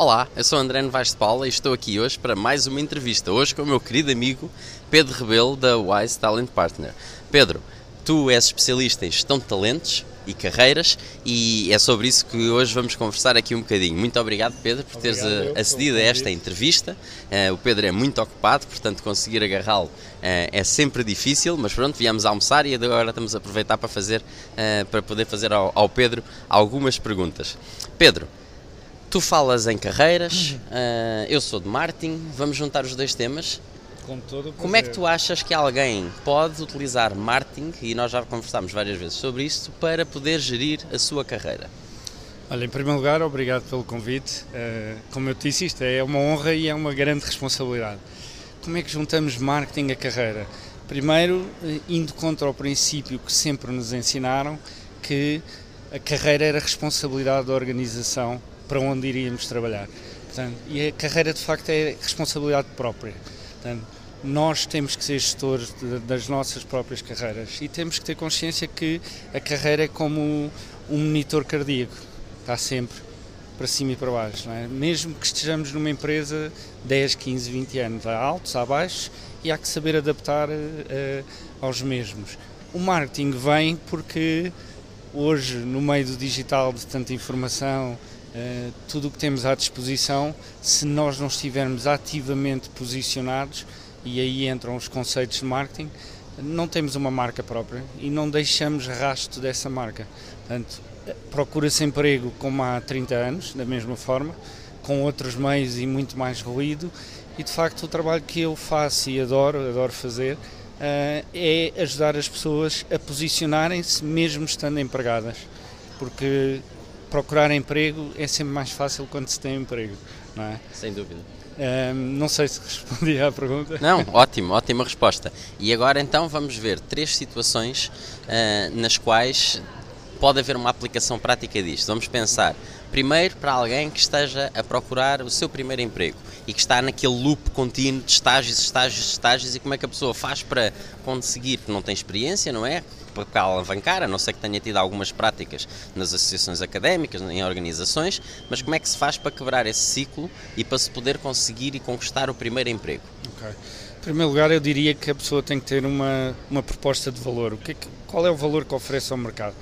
Olá, eu sou André Novaes de Paula e estou aqui hoje para mais uma entrevista. Hoje com o meu querido amigo Pedro Rebelo da Wise Talent Partner. Pedro, tu és especialista em gestão de talentos e carreiras e é sobre isso que hoje vamos conversar aqui um bocadinho. Muito obrigado, Pedro, por teres Obrigado, eu, acedido a esta entrevista. Eh, o Pedro é muito ocupado, portanto conseguir agarrá-lo eh, é sempre difícil, mas pronto, viemos almoçar e agora estamos a aproveitar para fazer eh, para poder fazer ao, ao Pedro algumas perguntas. Pedro, tu falas em carreiras, eh, eu sou de marketing, vamos juntar os dois temas. Com todo Como é que tu achas que alguém pode utilizar marketing, e nós já conversámos várias vezes sobre isto, para poder gerir a sua carreira? Olha, em primeiro lugar, obrigado pelo convite. Eh, como eu te disse, isto é uma honra e é uma grande responsabilidade. Como é que juntamos marketing à carreira? Primeiro, eh, indo contra o princípio que sempre nos ensinaram, que a carreira era responsabilidade da organização para onde iríamos trabalhar. Portanto, e a carreira, de facto, é responsabilidade própria. Portanto, nós temos que ser gestores de- das nossas próprias carreiras e temos que ter consciência que a carreira é como um monitor cardíaco, está sempre para cima e para baixo. É? Mesmo que estejamos numa empresa 10, 15, 20 anos, há altos, há baixos e há que saber adaptar eh, aos mesmos. O marketing vem porque hoje, no meio do digital, de tanta informação, eh, tudo o que temos à disposição, se nós não estivermos ativamente posicionados, e aí entram os conceitos de marketing, não temos uma marca própria e não deixamos rastro dessa marca. Portanto, eh, procura-se emprego como há 30 anos, da mesma forma, com outros meios e muito mais ruído, e de facto o trabalho que eu faço e adoro, adoro fazer, eh, é ajudar as pessoas a posicionarem-se mesmo estando empregadas, porque procurar emprego é sempre mais fácil quando se tem emprego, não é? Sem dúvida. Eh, não sei se respondi à pergunta. Não, ótimo, ótima resposta. E agora então vamos ver três situações ah, nas quais pode haver uma aplicação prática disto. Vamos pensar, primeiro, para alguém que esteja a procurar o seu primeiro emprego e que está naquele loop contínuo de estágios, estágios, estágios e como é que a pessoa faz para conseguir, que não tem experiência, não é? Para alavancar, a não ser que tenha tido algumas práticas nas associações académicas, em organizações, mas como é que se faz para quebrar esse ciclo e para se poder conseguir e conquistar o primeiro emprego? Ok. Em primeiro lugar, eu diria que a pessoa tem que ter uma, uma proposta de valor. O que é qual é o valor que oferece ao mercado?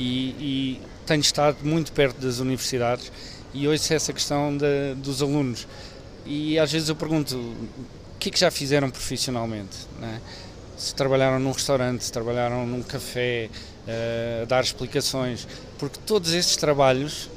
E, e tenho estado muito perto das universidades e ouço essa questão da- dos alunos. E às vezes eu pergunto o que é que já fizeram profissionalmente? não é? Se trabalharam num restaurante, se trabalharam num café, eh, a dar explicações, porque todos esses trabalhos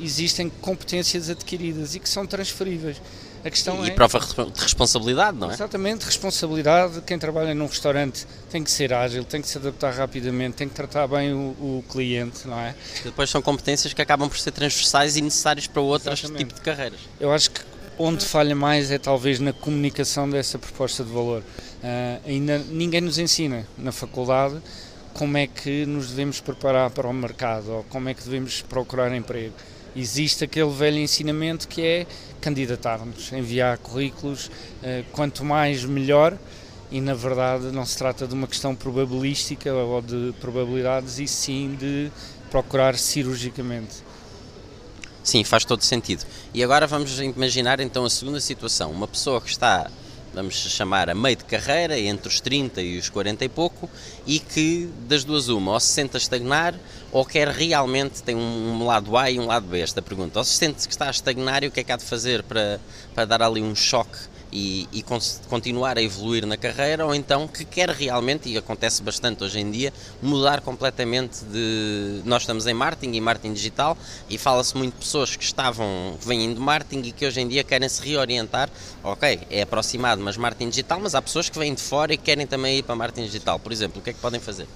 existem competências adquiridas e que são transferíveis. A questão e é prova de responsabilidade, não é? Exatamente, responsabilidade. Quem trabalha num restaurante tem que ser ágil, tem que se adaptar rapidamente, tem que tratar bem o, o cliente, não é? Que depois são competências que acabam por ser transversais e necessárias para outros tipos de carreiras. Eu acho que onde falha mais é talvez na comunicação dessa proposta de valor. Ah, ainda ninguém nos ensina na faculdade como é que nos devemos preparar para o mercado ou como é que devemos procurar emprego. Existe aquele velho ensinamento que é candidatar-nos, enviar currículos, ah, quanto mais melhor, e na verdade não se trata de uma questão probabilística ou de probabilidades, e sim de procurar cirurgicamente. Sim, faz todo sentido. E agora vamos imaginar então a segunda situação. Uma pessoa que está, vamos chamar, a meio de carreira, entre os 30 e os 40 e pouco, e que das duas uma, ou se sente a estagnar, ou quer realmente, tem um, lado A e um lado B, esta pergunta. Ou se sente que está a estagnar e o que é que há de fazer para, para dar ali um choque e, e cons- continuar a evoluir na carreira, ou então que quer realmente, e acontece bastante hoje em dia, mudar completamente de. Nós estamos em marketing e marketing digital, e fala-se muito de pessoas que estavam, que vêm de marketing e que hoje em dia querem se reorientar. Ok, é aproximado, mas marketing digital, mas há pessoas que vêm de fora e que querem também ir para marketing digital. Por exemplo, o que é que podem fazer?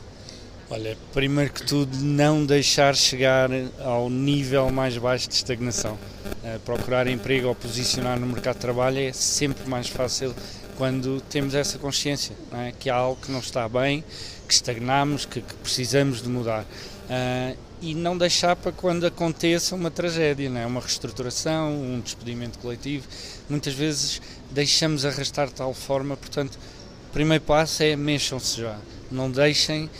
Olha, primeiro que tudo, não deixar chegar ao nível mais baixo de estagnação. Eh, procurar emprego ou posicionar no mercado de trabalho é sempre mais fácil quando temos essa consciência, é? que há algo que não está bem, que estagnamos, que, que precisamos de mudar. Ah, e não deixar para quando aconteça uma tragédia, não é? uma reestruturação, um despedimento coletivo. Muitas vezes deixamos arrastar de tal forma, portanto, o primeiro passo é mexam-se já. Não deixem uh,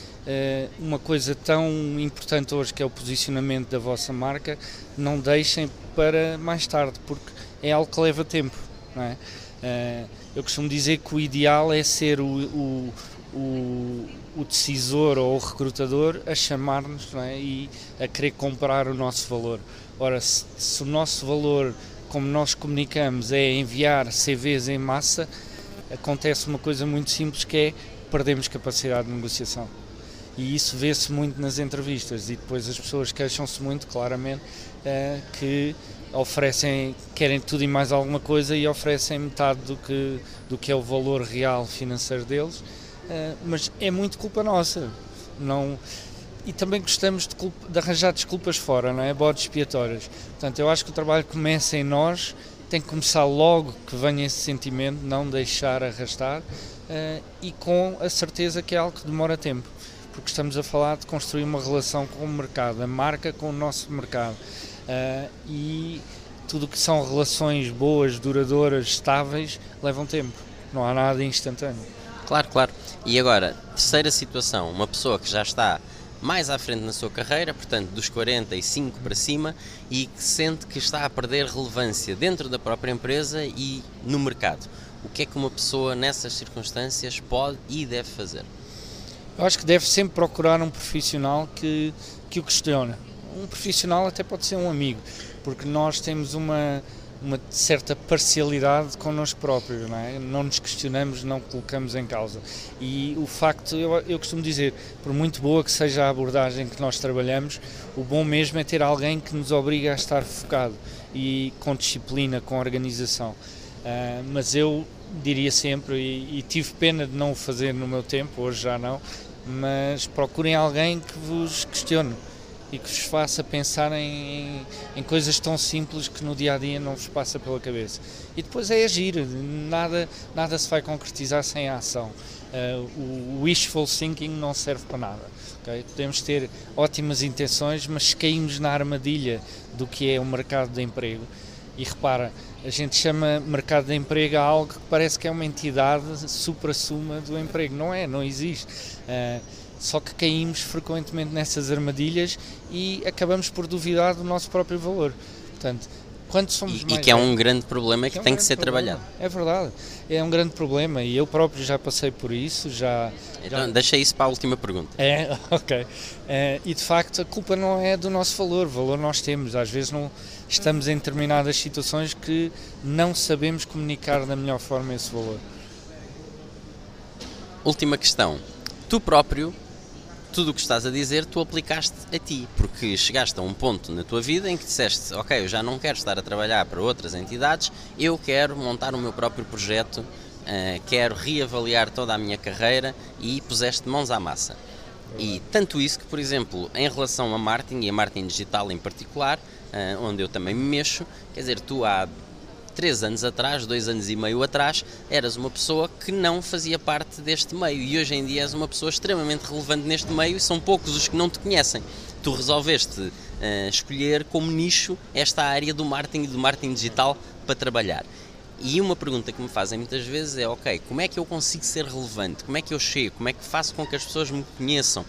uma coisa tão importante hoje que é o posicionamento da vossa marca, não deixem para mais tarde, porque é algo que leva tempo. É? Uh, eu costumo dizer que o ideal é ser o, o, o, o decisor ou o recrutador a chamar-nos é? e a querer comprar o nosso valor. Ora, se, se o nosso valor, como nós comunicamos, é enviar CVs em massa, acontece uma coisa muito simples que é perdemos capacidade de negociação. E isso vê-se muito nas entrevistas e depois as pessoas queixam-se muito claramente uh, que oferecem, querem tudo e mais alguma coisa e oferecem metade do que, do que é o valor real financeiro deles, uh, mas é muito culpa nossa. Não, e também gostamos de, culpa, de, arranjar desculpas fora, não é? Bodes expiatórias. Portanto, eu acho que o trabalho começa em nós, tem que começar logo que venha esse sentimento, não deixar arrastar uh, e com a certeza que é algo que demora tempo porque estamos a falar de construir uma relação com o mercado, a marca com o nosso mercado. Uh, e tudo que são relações boas, duradouras, estáveis, levam tempo. Não há nada instantâneo. Claro, claro. E agora, terceira situação, uma pessoa que já está mais à frente na sua carreira, portanto dos 45 para cima, e que sente que está a perder relevância dentro da própria empresa e no mercado. O que é que uma pessoa nessas circunstâncias pode e deve fazer? Eu acho que deve sempre procurar um profissional que, que o questione. Um profissional até pode ser um amigo, porque nós temos uma, uma certa parcialidade connosco próprios, não é? Não nos questionamos, não colocamos em causa. E o facto, eu, eu costumo dizer, por muito boa que seja a abordagem que nós trabalhamos, o bom mesmo é ter alguém que nos obriga a estar focado e com disciplina, com organização. Uh, mas eu diria sempre, e, e, tive pena de não o fazer no meu tempo, hoje já não, mas procurem alguém que vos questione e que vos faça pensar em, em, coisas tão simples que no dia a dia não vos passa pela cabeça. E depois é agir, nada, nada se vai concretizar sem a ação. Uh, o wishful thinking não serve para nada. Okay? Podemos ter ótimas intenções, mas caímos na armadilha do que é o mercado de emprego, e repara, a gente chama mercado de emprego a algo que parece que é uma entidade supra-suma do emprego. Não é, não existe. Uh, só que caímos frequentemente nessas armadilhas e acabamos por duvidar do nosso próprio valor. Portanto, quando somos e, e que é um grande problema que, que é um tem que ser problema. trabalhado. É verdade, é um grande problema e eu próprio já passei por isso. Já, então, já... deixa isso para a última pergunta. É, ok. É, e de facto a culpa não é do nosso valor, valor nós temos. Às vezes não estamos em determinadas situações que não sabemos comunicar da melhor forma esse valor. Última questão. Tu próprio tudo o que estás a dizer tu aplicaste a ti, porque chegaste a um ponto na tua vida em que disseste, ok, eu já não quero estar a trabalhar para outras entidades, eu quero montar o meu próprio projeto, uh, quero reavaliar toda a minha carreira e puseste mãos à massa. E tanto isso que, por exemplo, em relação a marketing e a marketing digital em particular, uh, onde eu também me mexo, quer dizer, tu há três anos atrás, dois anos e meio atrás, eras uma pessoa que não fazia parte deste meio e hoje em dia és uma pessoa extremamente relevante neste meio e são poucos os que não te conhecem. Tu resolveste uh, escolher como nicho esta área do marketing e do marketing digital para trabalhar. E uma pergunta que me fazem muitas vezes é: ok, como é que eu consigo ser relevante? Como é que eu chego? Como é que faço com que as pessoas me conheçam?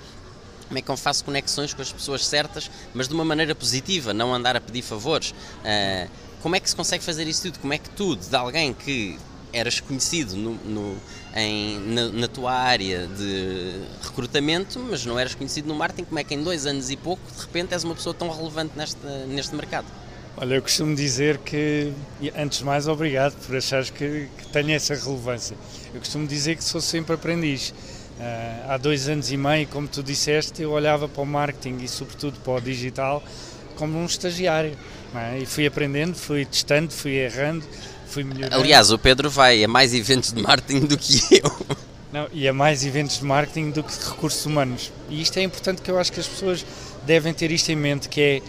Como é que eu faço conexões com as pessoas certas, mas de uma maneira positiva, não andar a pedir favores? Uh, como é que se consegue fazer isso tudo? Como é que tu, de alguém que eras conhecido no, no em, na, na, tua área de recrutamento, mas não eras conhecido no marketing, como é que em dois anos e pouco, de repente, és uma pessoa tão relevante neste, neste mercado? Olha, eu costumo dizer que, antes de mais, obrigado por achares que, que tenho essa relevância. Eu costumo dizer que sou sempre aprendiz. Uh, há dois anos e meio, como tu disseste, eu olhava para o marketing e, sobretudo, para o digital como um estagiário. É? E fui aprendendo, fui testando, fui errando, fui melhorando. Aliás, o Pedro vai a mais eventos de marketing do que eu. Não, e a mais eventos de marketing do que recursos humanos. E isto é importante que eu acho que as pessoas devem ter isto em mente, que é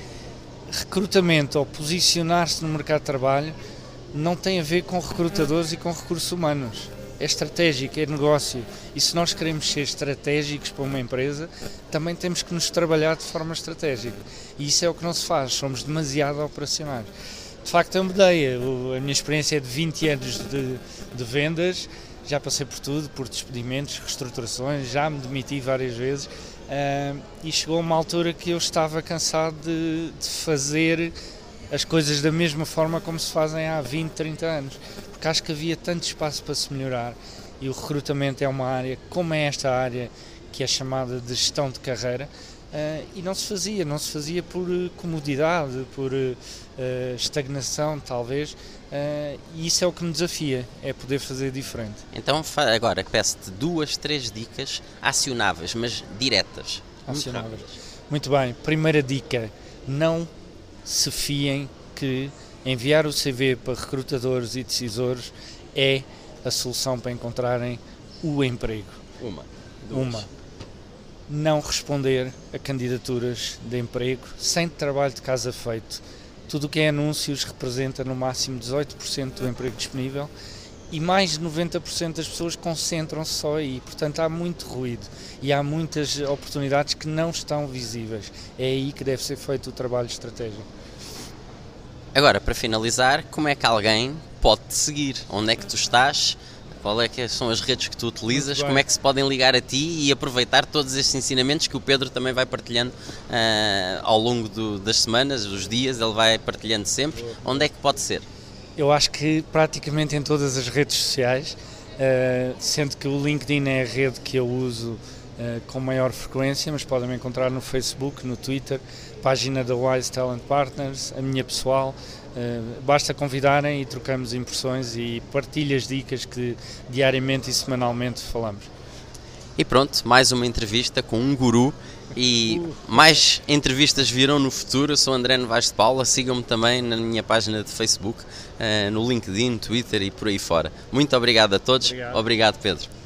recrutamento ou posicionar-se no mercado de trabalho não tem a ver com recrutadores e com recursos humanos é estratégico, é negócio. E se nós queremos ser estratégicos para uma empresa, também temos que nos trabalhar de forma estratégica. E isso é o que não se faz, somos demasiado operacionais. De facto, eu mudei. A minha experiência é de 20 anos de, de vendas, já passei por tudo, por despedimentos, reestruturações, já me demiti várias vezes. Uh, e chegou uma altura que eu estava cansado de, de, fazer as coisas da mesma forma como se fazem há 20, 30 anos, porque acho que havia tanto espaço para se melhorar e o recrutamento é uma área, como é esta área que é chamada de gestão de carreira, uh, e não se fazia, não se fazia por comodidade, por uh, estagnação talvez, Uh, e isso é o que me desafia, é poder fazer diferente. Então agora peço-te duas, três dicas acionáveis, mas diretas. Acionáveis. Muito bem. Primeira dica, não se fiem que enviar o CV para recrutadores e decisores é a solução para encontrarem o emprego. Uma. Duas. Uma. Não responder a candidaturas de emprego sem trabalho de casa feito tudo o que é anúncios representa no máximo 18% do emprego disponível e mais de 90% das pessoas concentram-se só aí. Portanto, há muito ruído e há muitas oportunidades que não estão visíveis. É aí que deve ser feito o trabalho estratégico. Agora, para finalizar, como é que alguém pode te seguir? Onde é que tu estás? Qual é que são as redes que tu utilizas? Como é que se podem ligar a ti e aproveitar todos estes ensinamentos que o Pedro também vai partilhando uh, ao longo do, das semanas, dos dias, ele vai partilhando sempre. Onde é que pode ser? Eu acho que praticamente em todas as redes sociais, uh, sendo que o LinkedIn é a rede que eu uso uh, com maior frequência, mas podem me encontrar no Facebook, no Twitter, página da Wise Talent Partners, a minha pessoal. Eh, basta convidarem e trocamos impressões e partilho as dicas que diariamente e semanalmente falamos. E pronto, mais uma entrevista com um guru e mais entrevistas virão no futuro. Eu sou André Novaes de Paula. Sigam-me também na minha página de Facebook, eh, no LinkedIn, Twitter e por aí fora. Muito obrigado a todos. Obrigado, obrigado Pedro.